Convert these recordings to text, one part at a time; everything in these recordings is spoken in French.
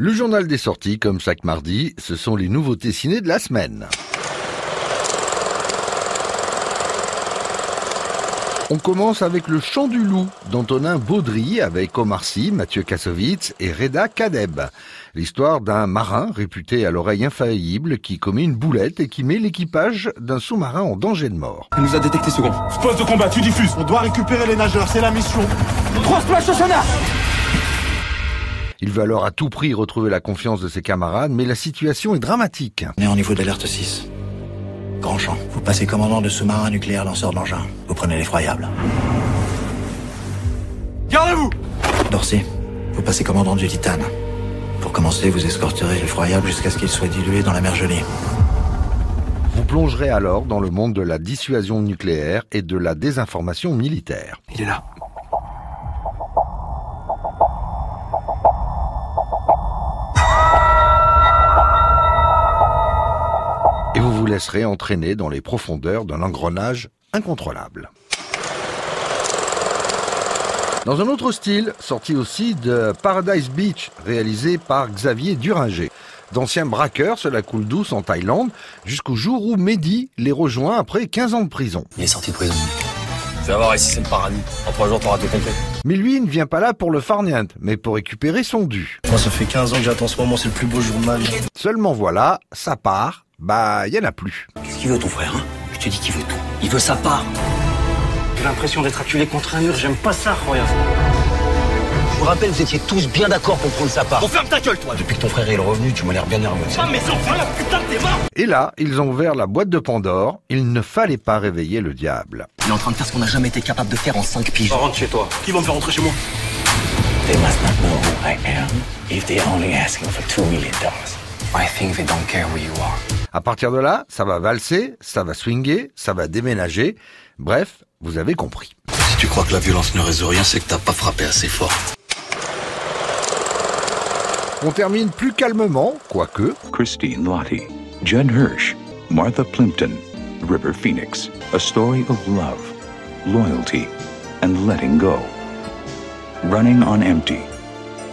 Le journal des sorties, comme chaque mardi, ce sont les nouveautés ciné de la semaine. On commence avec Le Chant du Loup d'Antonin Baudry avec Omar Sy, Mathieu Kassovitz et Reda Kadeb. L'histoire d'un marin réputé à l'oreille infaillible qui commet une boulette et qui met l'équipage d'un sous-marin en danger de mort. Il nous a détecté second. Poste de combat, tu diffuses. On doit récupérer les nageurs, c'est la mission. Trois splash au sonar il veut alors à tout prix retrouver la confiance de ses camarades, mais la situation est dramatique. On est en niveau d'alerte 6. Grand champ. Vous passez commandant de sous-marin nucléaire lanceur d'engin. Vous prenez l'effroyable. Gardez-vous Dorsey, vous passez commandant du titane. Pour commencer, vous escorterez l'effroyable jusqu'à ce qu'il soit dilué dans la mer gelée. Vous plongerez alors dans le monde de la dissuasion nucléaire et de la désinformation militaire. Il est là. Laisserez entraîner dans les profondeurs d'un engrenage incontrôlable. Dans un autre style, sorti aussi de Paradise Beach, réalisé par Xavier Duringer. D'anciens braqueurs, cela coule douce en Thaïlande, jusqu'au jour où Mehdi les rejoint après 15 ans de prison. Il est sorti de prison. Tu vas voir ici, c'est le paradis. En trois jours, t'auras tout compris. Mais lui, il ne vient pas là pour le farniente, mais pour récupérer son dû. Moi, ça fait 15 ans que j'attends ce moment, c'est le plus beau jour de ma vie. Seulement voilà, ça part, bah, il y en a plus. Qu'est-ce qu'il veut ton frère, hein? Je te dis qu'il veut tout. Il veut sa part. J'ai l'impression d'être acculé contre un mur, j'aime pas ça, regarde. Je vous rappelle, vous étiez tous bien d'accord pour prendre sa part. On ferme ta gueule, toi Depuis que ton frère est revenu, tu m'as l'air bien nerveux. Ah, mais enfin, la putain, t'es mort Et là, ils ont ouvert la boîte de Pandore. Il ne fallait pas réveiller le diable. Il est en train de faire ce qu'on n'a jamais été capable de faire en 5 piges. rentre chez toi. Qui va me faire rentrer chez moi? They must not know who I am if they're only asking for two million dollars. I think they don't care who you are. À partir de là, ça va valser, ça va swinguer, ça va déménager. Bref, vous avez compris. Si tu crois que la violence ne résout rien, c'est que t'as pas frappé assez fort. On termine plus calmement, quoique. Christine Lottie, Judd Hirsch, Martha Plimpton, River Phoenix. A story of love, loyalty, and letting go. Running on Empty.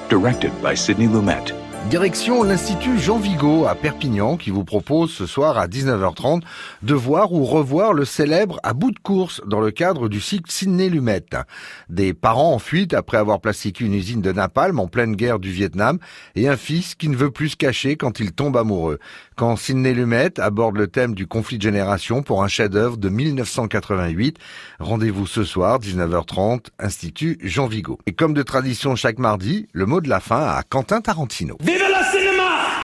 Directed by Sidney Lumet. Direction l'Institut Jean Vigo à Perpignan qui vous propose ce soir à 19h30 de voir ou revoir le célèbre À bout de course dans le cadre du cycle Sidney Lumet. Des parents en fuite après avoir plastiqué une usine de napalm en pleine guerre du Vietnam et un fils qui ne veut plus se cacher quand il tombe amoureux. Quand Sidney Lumet aborde le thème du conflit de génération pour un chef-d'œuvre de 1988, rendez-vous ce soir 19h30 Institut Jean Vigo. Et comme de tradition chaque mardi, le mot de la fin à Quentin Tarantino. Vive la